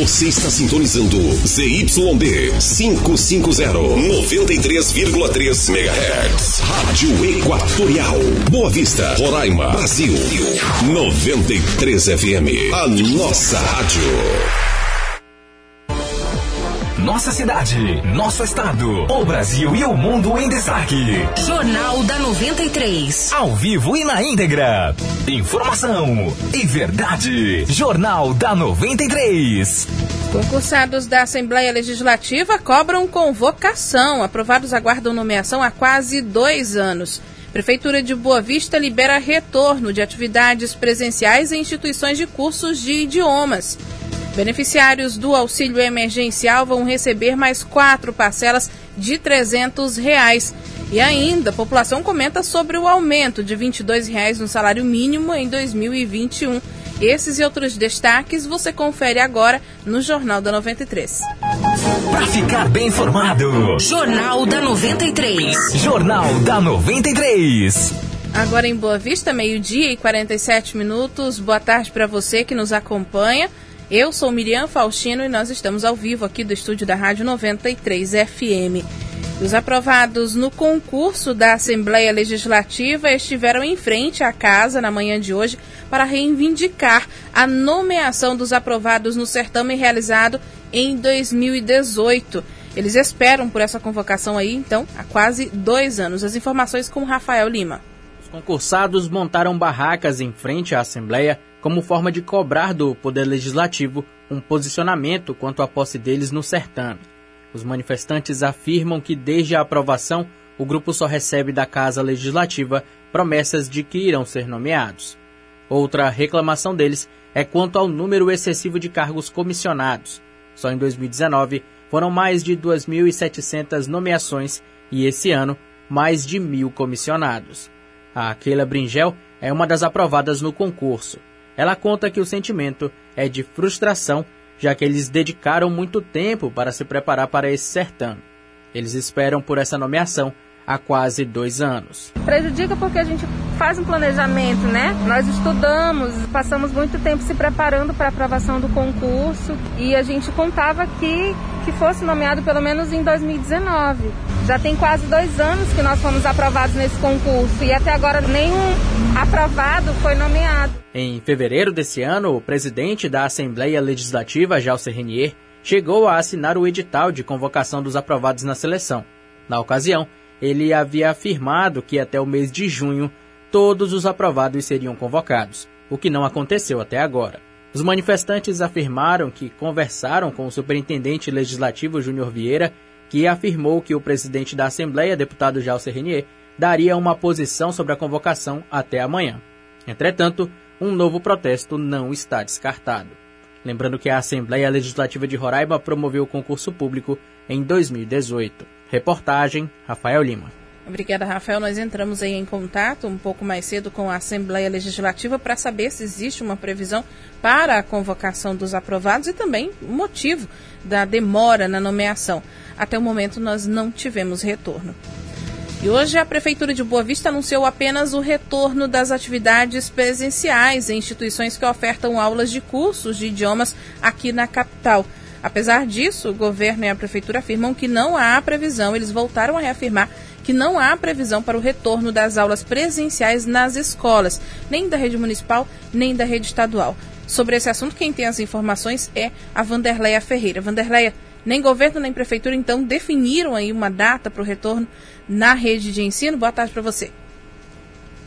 Você está sintonizando ZYD 550, 93,3 MHz. Rádio Equatorial. Boa Vista, Roraima, Brasil. 93 FM. A nossa rádio. Nossa cidade, nosso estado, o Brasil e o mundo em destaque. Jornal da 93. Ao vivo e na íntegra. Informação e verdade. Jornal da 93. Concursados da Assembleia Legislativa cobram convocação. Aprovados aguardam nomeação há quase dois anos. Prefeitura de Boa Vista libera retorno de atividades presenciais em instituições de cursos de idiomas. Beneficiários do auxílio emergencial vão receber mais quatro parcelas de 300 reais. E ainda, a população comenta sobre o aumento de 22 reais no salário mínimo em 2021. Esses e outros destaques você confere agora no Jornal da 93. Para ficar bem informado, Jornal da 93. Jornal da 93. Agora em Boa Vista, meio-dia e 47 minutos. Boa tarde para você que nos acompanha. Eu sou Miriam Faustino e nós estamos ao vivo aqui do estúdio da Rádio 93 FM. Os aprovados no concurso da Assembleia Legislativa estiveram em frente à casa na manhã de hoje para reivindicar a nomeação dos aprovados no certame realizado em 2018. Eles esperam por essa convocação aí, então, há quase dois anos. As informações com Rafael Lima. Os concursados montaram barracas em frente à Assembleia como forma de cobrar do Poder Legislativo um posicionamento quanto à posse deles no certame. Os manifestantes afirmam que, desde a aprovação, o grupo só recebe da Casa Legislativa promessas de que irão ser nomeados. Outra reclamação deles é quanto ao número excessivo de cargos comissionados. Só em 2019 foram mais de 2.700 nomeações e esse ano mais de mil comissionados. A Keila Bringel é uma das aprovadas no concurso. Ela conta que o sentimento é de frustração, já que eles dedicaram muito tempo para se preparar para esse certame. Eles esperam por essa nomeação há quase dois anos. Prejudica porque a gente faz um planejamento, né? Nós estudamos, passamos muito tempo se preparando para a aprovação do concurso e a gente contava que, que fosse nomeado pelo menos em 2019. Já tem quase dois anos que nós fomos aprovados nesse concurso e até agora nenhum aprovado foi nomeado. Em fevereiro desse ano, o presidente da Assembleia Legislativa, Jalcer Renier, chegou a assinar o edital de convocação dos aprovados na seleção. Na ocasião, ele havia afirmado que até o mês de junho todos os aprovados seriam convocados, o que não aconteceu até agora. Os manifestantes afirmaram que conversaram com o superintendente legislativo Júnior Vieira, que afirmou que o presidente da Assembleia, deputado Jalcer Renier, daria uma posição sobre a convocação até amanhã. Entretanto, um novo protesto não está descartado. Lembrando que a Assembleia Legislativa de Roraima promoveu o concurso público em 2018. Reportagem Rafael Lima. Obrigada, Rafael. Nós entramos em contato um pouco mais cedo com a Assembleia Legislativa para saber se existe uma previsão para a convocação dos aprovados e também o motivo da demora na nomeação. Até o momento, nós não tivemos retorno. E hoje a Prefeitura de Boa Vista anunciou apenas o retorno das atividades presenciais em instituições que ofertam aulas de cursos de idiomas aqui na capital. Apesar disso, o governo e a Prefeitura afirmam que não há previsão, eles voltaram a reafirmar que não há previsão para o retorno das aulas presenciais nas escolas, nem da rede municipal, nem da rede estadual. Sobre esse assunto, quem tem as informações é a Vanderleia Ferreira. Vanderleia, nem governo nem prefeitura, então, definiram aí uma data para o retorno na rede de ensino. Boa tarde para você.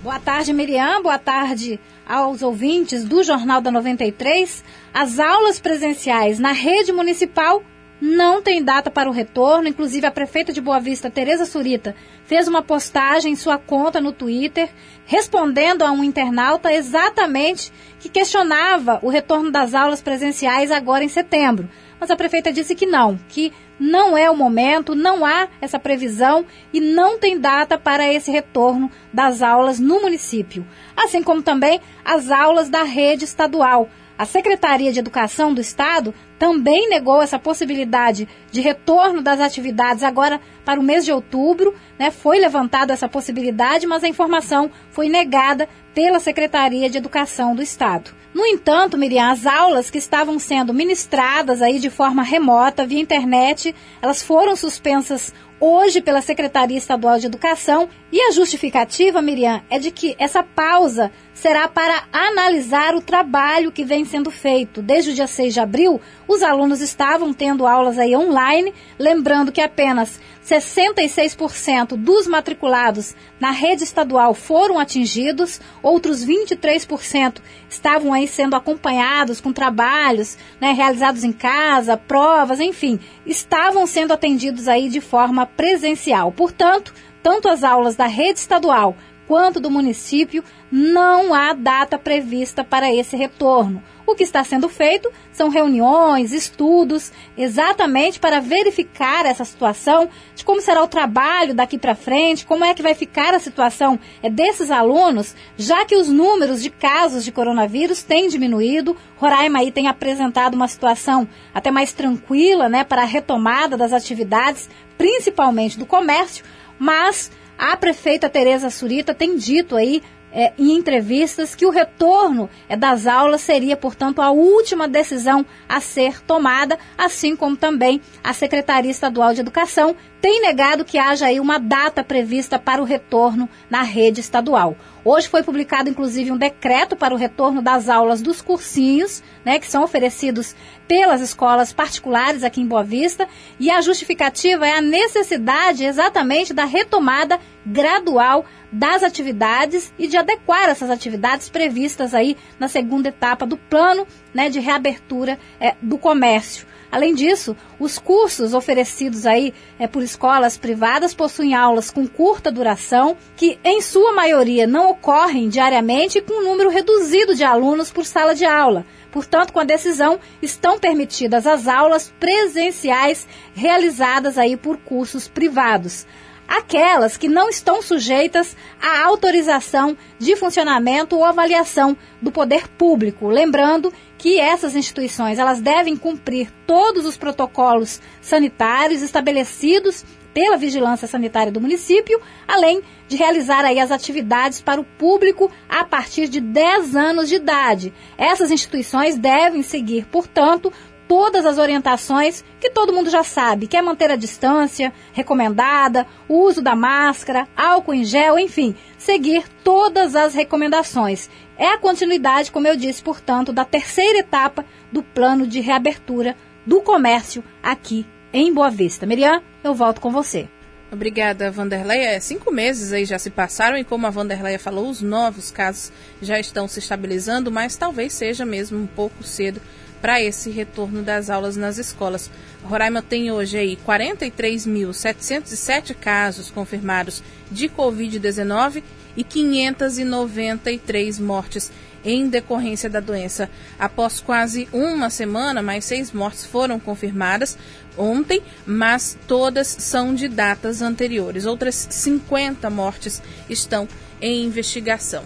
Boa tarde, Miriam. Boa tarde aos ouvintes do Jornal da 93. As aulas presenciais na rede municipal não tem data para o retorno. Inclusive, a prefeita de Boa Vista, Tereza Surita, fez uma postagem em sua conta no Twitter, respondendo a um internauta exatamente que questionava o retorno das aulas presenciais agora em setembro. Mas a prefeita disse que não, que não é o momento, não há essa previsão e não tem data para esse retorno das aulas no município, assim como também as aulas da rede estadual. A Secretaria de Educação do Estado também negou essa possibilidade de retorno das atividades agora para o mês de outubro. Né? Foi levantada essa possibilidade, mas a informação foi negada pela Secretaria de Educação do Estado. No entanto, Miriam, as aulas que estavam sendo ministradas aí de forma remota, via internet, elas foram suspensas hoje pela Secretaria Estadual de Educação e a justificativa, Miriam, é de que essa pausa será para analisar o trabalho que vem sendo feito. Desde o dia 6 de abril, os alunos estavam tendo aulas aí online, lembrando que apenas 66% dos matriculados na rede estadual foram atingidos, outros 23% estavam aí sendo acompanhados com trabalhos né, realizados em casa, provas, enfim, estavam sendo atendidos aí de forma presencial. Portanto, tanto as aulas da rede estadual quanto do município, não há data prevista para esse retorno. O que está sendo feito são reuniões, estudos, exatamente para verificar essa situação de como será o trabalho daqui para frente, como é que vai ficar a situação é, desses alunos, já que os números de casos de coronavírus têm diminuído. Roraima aí tem apresentado uma situação até mais tranquila, né, para a retomada das atividades, principalmente do comércio, mas a prefeita Tereza Surita tem dito aí é, em entrevistas que o retorno é, das aulas seria, portanto, a última decisão a ser tomada, assim como também a Secretaria Estadual de Educação tem negado que haja aí uma data prevista para o retorno na rede estadual. Hoje foi publicado, inclusive, um decreto para o retorno das aulas dos cursinhos, né, que são oferecidos pelas escolas particulares aqui em Boa Vista, e a justificativa é a necessidade exatamente da retomada gradual das atividades e de adequar essas atividades previstas aí na segunda etapa do plano né, de reabertura é, do comércio. Além disso, os cursos oferecidos aí é, por escolas privadas possuem aulas com curta duração, que em sua maioria não ocorrem diariamente e com um número reduzido de alunos por sala de aula. Portanto, com a decisão, estão permitidas as aulas presenciais realizadas aí por cursos privados aquelas que não estão sujeitas à autorização de funcionamento ou avaliação do poder público. Lembrando que essas instituições elas devem cumprir todos os protocolos sanitários estabelecidos pela vigilância sanitária do município, além de realizar aí as atividades para o público a partir de 10 anos de idade. Essas instituições devem seguir, portanto, todas as orientações que todo mundo já sabe, que é manter a distância recomendada, o uso da máscara, álcool em gel, enfim, seguir todas as recomendações. É a continuidade, como eu disse, portanto, da terceira etapa do plano de reabertura do comércio aqui em Boa Vista. Miriam, eu volto com você. Obrigada, Vanderleia. É, cinco meses aí já se passaram e, como a Vanderleia falou, os novos casos já estão se estabilizando, mas talvez seja mesmo um pouco cedo para esse retorno das aulas nas escolas. Roraima tem hoje aí 43.707 casos confirmados de Covid-19 e 593 mortes em decorrência da doença. Após quase uma semana, mais seis mortes foram confirmadas ontem, mas todas são de datas anteriores. Outras 50 mortes estão em investigação.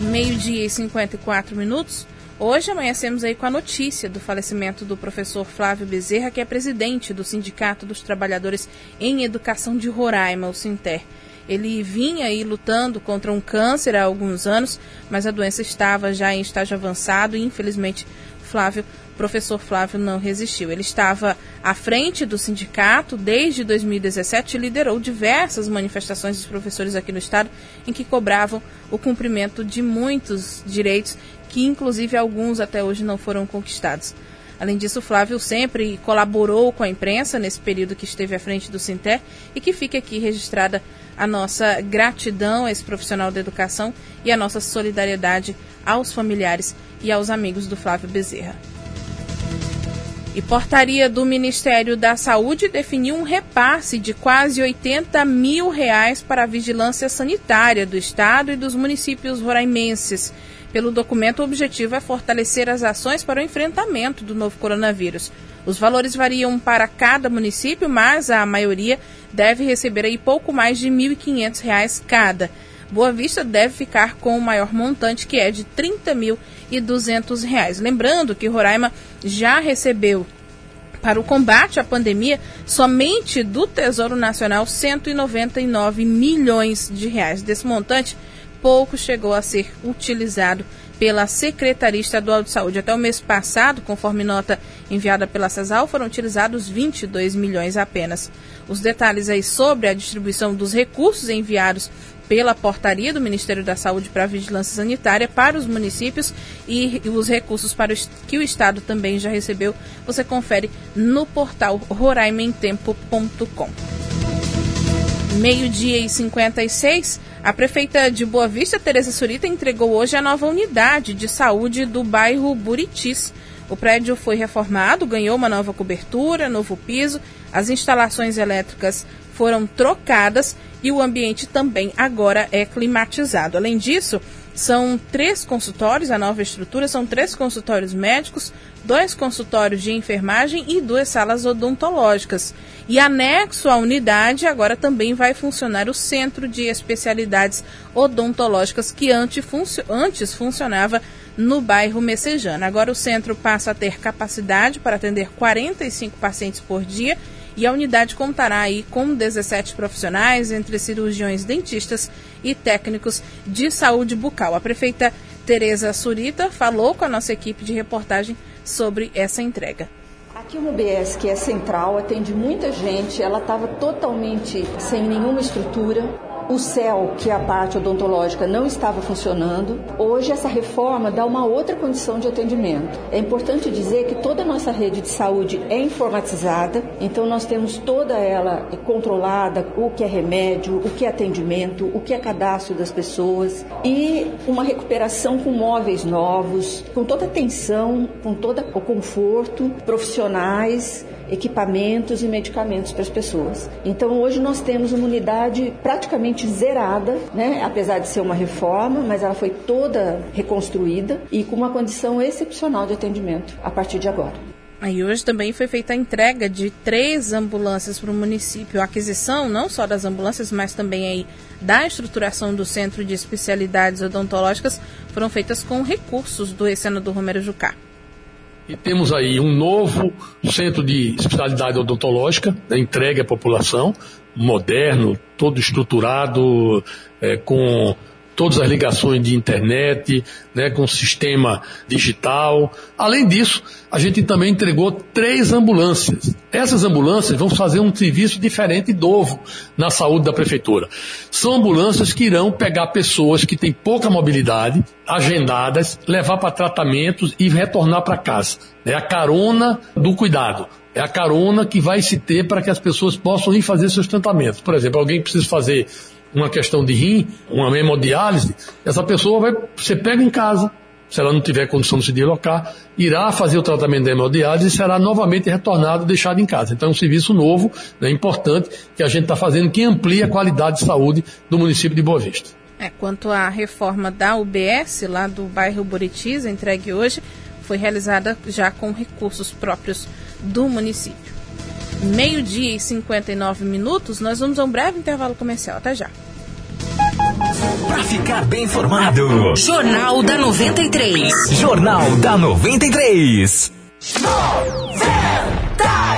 Meio-dia e 54 minutos. Hoje amanhecemos aí com a notícia do falecimento do professor Flávio Bezerra, que é presidente do Sindicato dos Trabalhadores em Educação de Roraima, o Sinter. Ele vinha aí lutando contra um câncer há alguns anos, mas a doença estava já em estágio avançado e infelizmente Flávio, professor Flávio não resistiu. Ele estava à frente do sindicato desde 2017 e liderou diversas manifestações dos professores aqui no estado em que cobravam o cumprimento de muitos direitos que inclusive alguns até hoje não foram conquistados. Além disso, Flávio sempre colaborou com a imprensa nesse período que esteve à frente do Sinté e que fica aqui registrada a nossa gratidão a esse profissional da educação e a nossa solidariedade aos familiares e aos amigos do Flávio Bezerra. E portaria do Ministério da Saúde definiu um repasse de quase 80 mil reais para a vigilância sanitária do Estado e dos municípios roraimenses. Pelo documento, o objetivo é fortalecer as ações para o enfrentamento do novo coronavírus. Os valores variam para cada município, mas a maioria deve receber aí pouco mais de R$ 1.500 cada. Boa Vista deve ficar com o maior montante, que é de R$ 30.200. Lembrando que Roraima já recebeu para o combate à pandemia, somente do Tesouro Nacional, 199 milhões de reais. Desse montante, pouco chegou a ser utilizado pela Secretaria Estadual de Saúde. Até o mês passado, conforme nota enviada pela CESAL, foram utilizados 22 milhões apenas. Os detalhes aí sobre a distribuição dos recursos enviados pela portaria do Ministério da Saúde para a Vigilância Sanitária para os municípios e os recursos para o, que o Estado também já recebeu, você confere no portal roraimentempo.com. Meio-dia e 56, a prefeita de Boa Vista, Tereza Surita, entregou hoje a nova unidade de saúde do bairro Buritis. O prédio foi reformado, ganhou uma nova cobertura, novo piso, as instalações elétricas foram trocadas e o ambiente também agora é climatizado. Além disso, são três consultórios, a nova estrutura são três consultórios médicos, dois consultórios de enfermagem e duas salas odontológicas. E anexo à unidade, agora também vai funcionar o Centro de Especialidades Odontológicas, que antes, funcio antes funcionava no bairro Messejana. Agora o centro passa a ter capacidade para atender 45 pacientes por dia e a unidade contará aí com 17 profissionais, entre cirurgiões, dentistas e técnicos de saúde bucal. A prefeita Tereza Surita falou com a nossa equipe de reportagem sobre essa entrega. Aqui o UBS, que é central, atende muita gente, ela estava totalmente sem nenhuma estrutura, o CEL, que é a parte odontológica, não estava funcionando. Hoje, essa reforma dá uma outra condição de atendimento. É importante dizer que toda a nossa rede de saúde é informatizada, então nós temos toda ela controlada, o que é remédio, o que é atendimento, o que é cadastro das pessoas e uma recuperação com móveis novos, com toda atenção, com todo o conforto, profissionais equipamentos e medicamentos para as pessoas. Então hoje nós temos uma unidade praticamente zerada, né? apesar de ser uma reforma, mas ela foi toda reconstruída e com uma condição excepcional de atendimento a partir de agora. Aí hoje também foi feita a entrega de três ambulâncias para o município. A aquisição não só das ambulâncias, mas também aí da estruturação do Centro de Especialidades Odontológicas foram feitas com recursos do ex-senador Romero Jucá. E temos aí um novo centro de especialidade odontológica, né, entregue à população, moderno, todo estruturado, é, com todas as ligações de internet, né, com sistema digital. Além disso, a gente também entregou três ambulâncias. Essas ambulâncias vão fazer um serviço diferente e novo na saúde da prefeitura. São ambulâncias que irão pegar pessoas que têm pouca mobilidade, agendadas, levar para tratamentos e retornar para casa. É a carona do cuidado. É a carona que vai se ter para que as pessoas possam ir fazer seus tratamentos. Por exemplo, alguém precisa fazer uma questão de rim, uma hemodiálise, essa pessoa vai ser pega em casa, se ela não tiver condição de se deslocar, irá fazer o tratamento da hemodiálise e será novamente retornado, deixado em casa. Então é um serviço novo, né, importante, que a gente está fazendo, que amplia a qualidade de saúde do município de Boa Vista. É, quanto à reforma da UBS, lá do bairro Buritis, entregue hoje, foi realizada já com recursos próprios do município meio-dia e 59 minutos, nós vamos a um breve intervalo comercial. Até já. Para ficar bem informado, Jornal da 93. Jornal da 93. 93.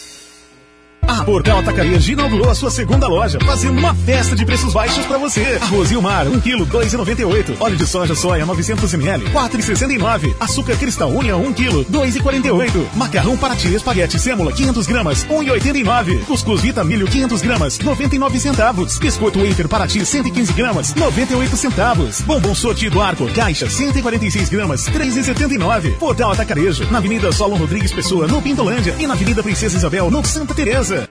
Portal Atacarejo inaugurou a sua segunda loja, fazendo uma festa de preços baixos para você. Arroz Mar, 1 kg, 2,98. Óleo de soja soia, 900 ml, 4,69. Açúcar cristal unha, 1 kg, 2,48. Macarrão Paraty espaguete sêmula, 500 gramas, 1,89. Cuscuz Vita Milho, 500 gramas, 99 centavos. Biscoito Wafer Paraty, 115 gramas, 98 centavos. Bombom sortido arco, caixa, 146 gramas, 3,79. Portal Atacarejo, na Avenida Solon Rodrigues Pessoa, no Pintolândia e na Avenida Princesa Isabel, no Santa Teresa.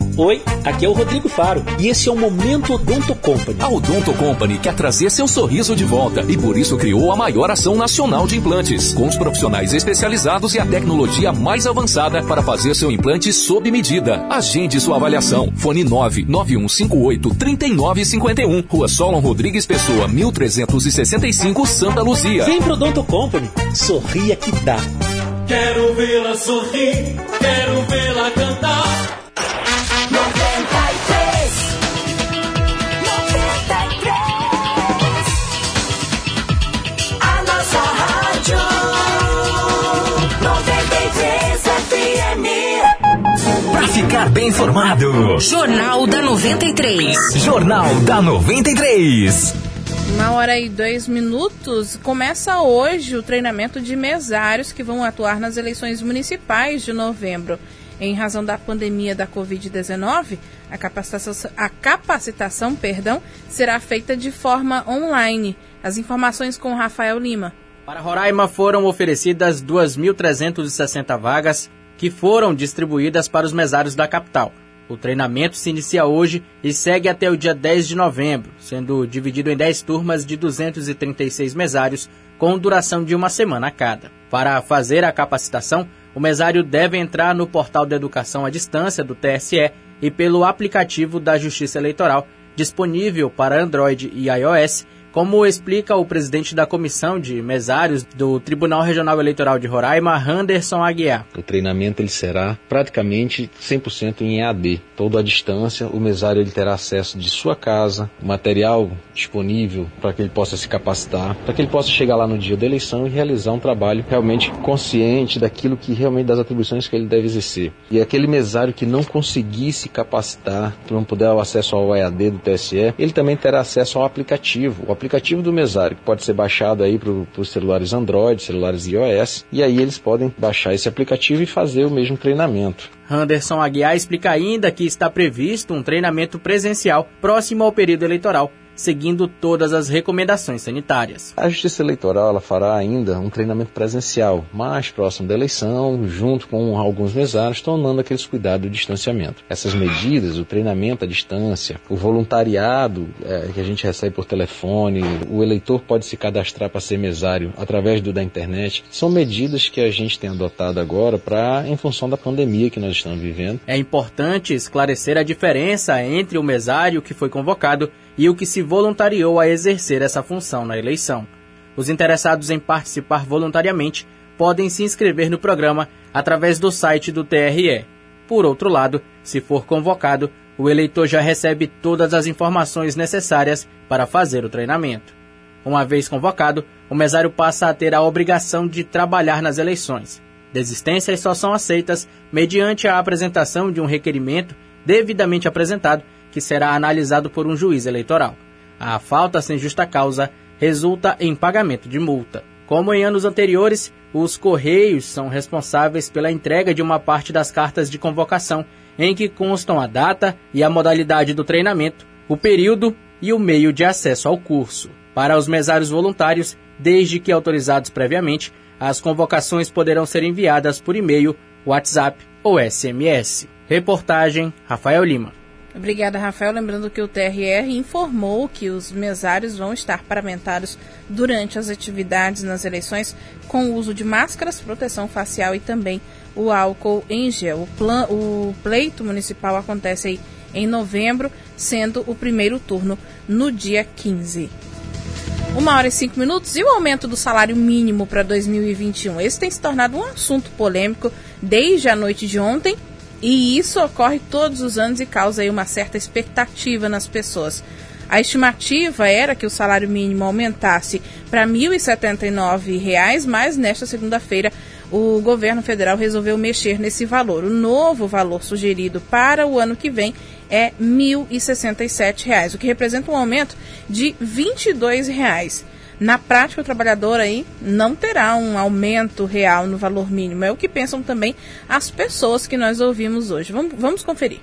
Oi, aqui é o Rodrigo Faro e esse é o Momento Odonto Company. A Odonto Company quer trazer seu sorriso de volta e por isso criou a maior ação nacional de implantes, com os profissionais especializados e a tecnologia mais avançada para fazer seu implante sob medida. Agende sua avaliação. Fone 99158 3951. Rua Solon Rodrigues Pessoa, 1365, Santa Luzia. Vem pro Odonto Company. Sorria que dá. Quero vê-la sorrir, quero vê-la cantar. Bem informado. Jornal da 93. Jornal da 93. Uma hora e dois minutos. Começa hoje o treinamento de mesários que vão atuar nas eleições municipais de novembro. Em razão da pandemia da Covid-19, a capacitação, a capacitação perdão, será feita de forma online. As informações com Rafael Lima. Para Roraima foram oferecidas 2.360 vagas que foram distribuídas para os mesários da capital. O treinamento se inicia hoje e segue até o dia 10 de novembro, sendo dividido em 10 turmas de 236 mesários, com duração de uma semana cada. Para fazer a capacitação, o mesário deve entrar no portal de educação à distância do TSE e pelo aplicativo da Justiça Eleitoral, disponível para Android e iOS, como explica o presidente da comissão de mesários do Tribunal Regional Eleitoral de Roraima, Anderson Aguiar. O treinamento ele será praticamente 100% em EAD, todo à distância. O mesário ele terá acesso de sua casa, material disponível para que ele possa se capacitar, para que ele possa chegar lá no dia da eleição e realizar um trabalho realmente consciente daquilo que realmente das atribuições que ele deve exercer. E aquele mesário que não conseguir se capacitar, que não puder o acesso ao EAD do TSE, ele também terá acesso ao aplicativo, o aplicativo do mesário, que pode ser baixado aí para os celulares Android, celulares iOS, e aí eles podem baixar esse aplicativo e fazer o mesmo treinamento. Anderson Aguiar explica ainda que está previsto um treinamento presencial próximo ao período eleitoral, seguindo todas as recomendações sanitárias. A Justiça Eleitoral ela fará ainda um treinamento presencial, mais próximo da eleição, junto com alguns mesários, tomando aqueles cuidados de distanciamento. Essas medidas, o treinamento à distância, o voluntariado é, que a gente recebe por telefone, o eleitor pode se cadastrar para ser mesário através do, da internet, são medidas que a gente tem adotado agora para em função da pandemia que nós estamos vivendo. É importante esclarecer a diferença entre o mesário que foi convocado e o que se voluntariou a exercer essa função na eleição. Os interessados em participar voluntariamente podem se inscrever no programa através do site do TRE. Por outro lado, se for convocado, o eleitor já recebe todas as informações necessárias para fazer o treinamento. Uma vez convocado, o mesário passa a ter a obrigação de trabalhar nas eleições. Desistências só são aceitas mediante a apresentação de um requerimento devidamente apresentado que será analisado por um juiz eleitoral. A falta sem justa causa resulta em pagamento de multa. Como em anos anteriores, os Correios são responsáveis pela entrega de uma parte das cartas de convocação, em que constam a data e a modalidade do treinamento, o período e o meio de acesso ao curso. Para os mesários voluntários, desde que autorizados previamente, as convocações poderão ser enviadas por e-mail, WhatsApp ou SMS. Reportagem Rafael Lima. Obrigada, Rafael. Lembrando que o TRR informou que os mesários vão estar paramentados durante as atividades nas eleições com o uso de máscaras, proteção facial e também o álcool em gel. O, plan, o pleito municipal acontece aí em novembro, sendo o primeiro turno no dia 15. Uma hora e cinco minutos e o aumento do salário mínimo para 2021. Esse tem se tornado um assunto polêmico desde a noite de ontem e isso ocorre todos os anos e causa aí uma certa expectativa nas pessoas. A estimativa era que o salário mínimo aumentasse para R$ 1.079, mas nesta segunda-feira o governo federal resolveu mexer nesse valor. O novo valor sugerido para o ano que vem é R$ 1.067, o que representa um aumento de 22 reais. Na prática, o trabalhador aí não terá um aumento real no valor mínimo. É o que pensam também as pessoas que nós ouvimos hoje. Vamos, vamos conferir.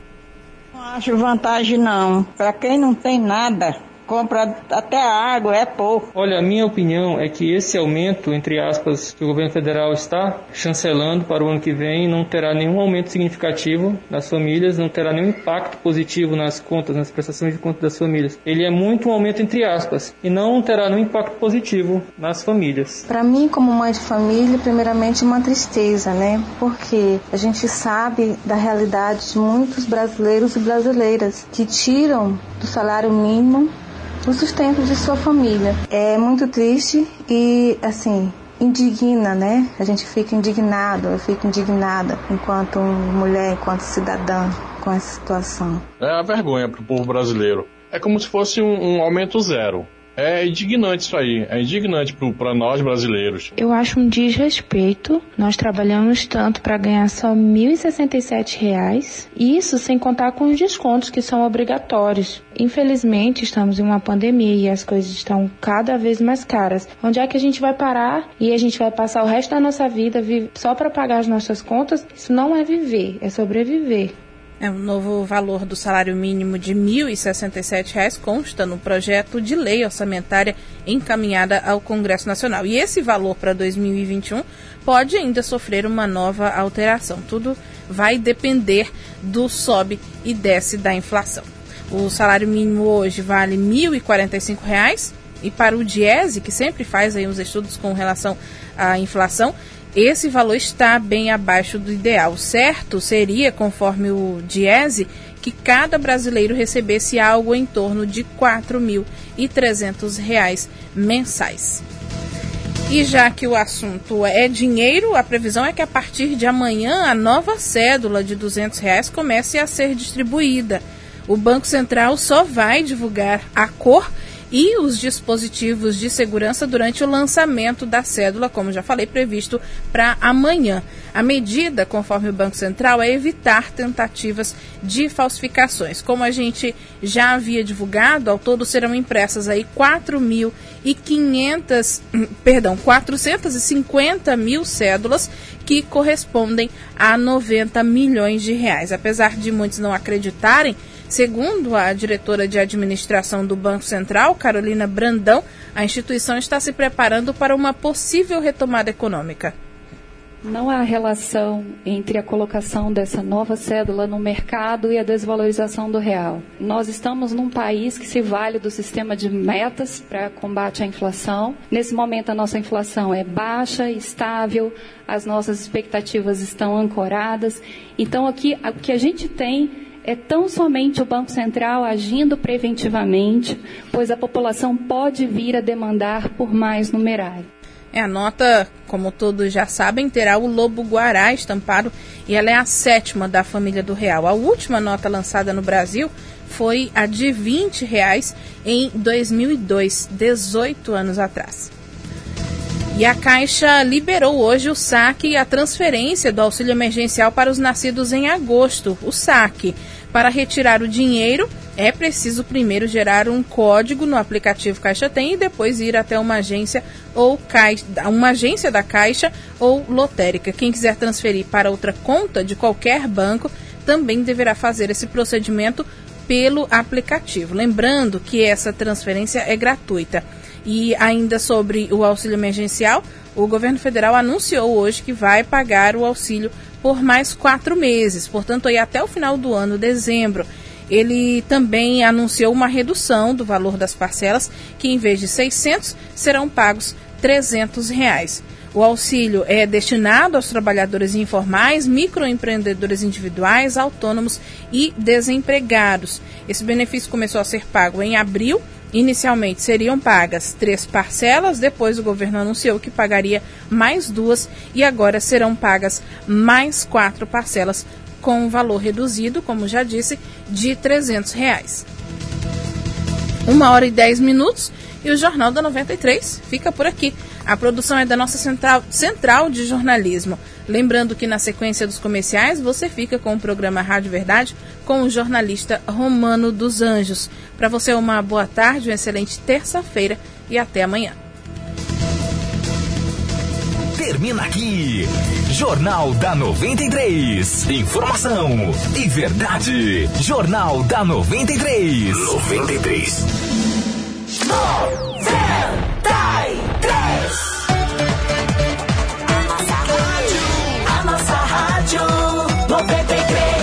Não acho vantagem não. Para quem não tem nada, compra até a água, é pouco. Olha, a minha opinião é que esse aumento, entre aspas, que o governo federal está chancelando para o ano que vem, não terá nenhum aumento significativo nas famílias, não terá nenhum impacto positivo nas contas, nas prestações de contas das famílias. Ele é muito um aumento entre aspas e não terá nenhum impacto positivo nas famílias. Para mim, como mãe de família, primeiramente uma tristeza, né? Porque a gente sabe da realidade de muitos brasileiros e brasileiras que tiram do salário mínimo o sustento de sua família. É muito triste e, assim, indigna, né? A gente fica indignado, eu fico indignada enquanto mulher, enquanto cidadã com essa situação. É a vergonha para o povo brasileiro. É como se fosse um, um aumento zero. É indignante isso aí, é indignante para nós brasileiros. Eu acho um desrespeito. Nós trabalhamos tanto para ganhar só R$ 1.067, isso sem contar com os descontos que são obrigatórios. Infelizmente, estamos em uma pandemia e as coisas estão cada vez mais caras. Onde é que a gente vai parar e a gente vai passar o resto da nossa vida só para pagar as nossas contas? Isso não é viver, é sobreviver. É, o novo valor do salário mínimo de R$ 1.067 consta no projeto de lei orçamentária encaminhada ao Congresso Nacional. E esse valor para 2021 pode ainda sofrer uma nova alteração. Tudo vai depender do sobe e desce da inflação. O salário mínimo hoje vale R$ 1.045 e para o Diese, que sempre faz aí uns estudos com relação à inflação, esse valor está bem abaixo do ideal. Certo seria, conforme o Diese, que cada brasileiro recebesse algo em torno de R$ 4.300 mensais. E já que o assunto é dinheiro, a previsão é que a partir de amanhã a nova cédula de 200 reais comece a ser distribuída. O Banco Central só vai divulgar a cor e os dispositivos de segurança durante o lançamento da cédula, como já falei, previsto para amanhã. A medida, conforme o Banco Central, é evitar tentativas de falsificações. Como a gente já havia divulgado, ao todo serão impressas aí 4.500, perdão, 450 mil cédulas que correspondem a 90 milhões de reais. Apesar de muitos não acreditarem, Segundo a diretora de administração do Banco Central, Carolina Brandão, a instituição está se preparando para uma possível retomada econômica. Não há relação entre a colocação dessa nova cédula no mercado e a desvalorização do real. Nós estamos num país que se vale do sistema de metas para combate à inflação. Nesse momento, a nossa inflação é baixa, estável, as nossas expectativas estão ancoradas. Então, aqui, o que a gente tem é tão somente o Banco Central agindo preventivamente, pois a população pode vir a demandar por mais numerário. É, a nota, como todos já sabem, terá o lobo guará estampado e ela é a sétima da família do real. A última nota lançada no Brasil foi a de 20 reais em 2002, 18 anos atrás. E a Caixa liberou hoje o saque e a transferência do auxílio emergencial para os nascidos em agosto, o saque. Para retirar o dinheiro, é preciso primeiro gerar um código no aplicativo Caixa Tem e depois ir até uma agência ou caixa, uma agência da Caixa ou lotérica. Quem quiser transferir para outra conta de qualquer banco também deverá fazer esse procedimento pelo aplicativo. Lembrando que essa transferência é gratuita. E ainda sobre o auxílio emergencial, o governo federal anunciou hoje que vai pagar o auxílio por mais quatro meses, portanto, aí até o final do ano, dezembro. Ele também anunciou uma redução do valor das parcelas, que em vez de 600 serão pagos 300 reais. O auxílio é destinado aos trabalhadores informais, microempreendedores individuais, autônomos e desempregados. Esse benefício começou a ser pago em abril Inicialmente seriam pagas três parcelas, depois o governo anunciou que pagaria mais duas e agora serão pagas mais quatro parcelas com um valor reduzido, como já disse, de 300 reais. uma hora e dez minutos. E o Jornal da 93 fica por aqui. A produção é da nossa central, central de jornalismo. Lembrando que na sequência dos comerciais você fica com o programa Rádio Verdade com o jornalista Romano dos Anjos. Para você, uma boa tarde, uma excelente terça-feira e até amanhã. Termina aqui. Jornal da 93. Informação e verdade. Jornal da 93. 93. 93. veces te crees.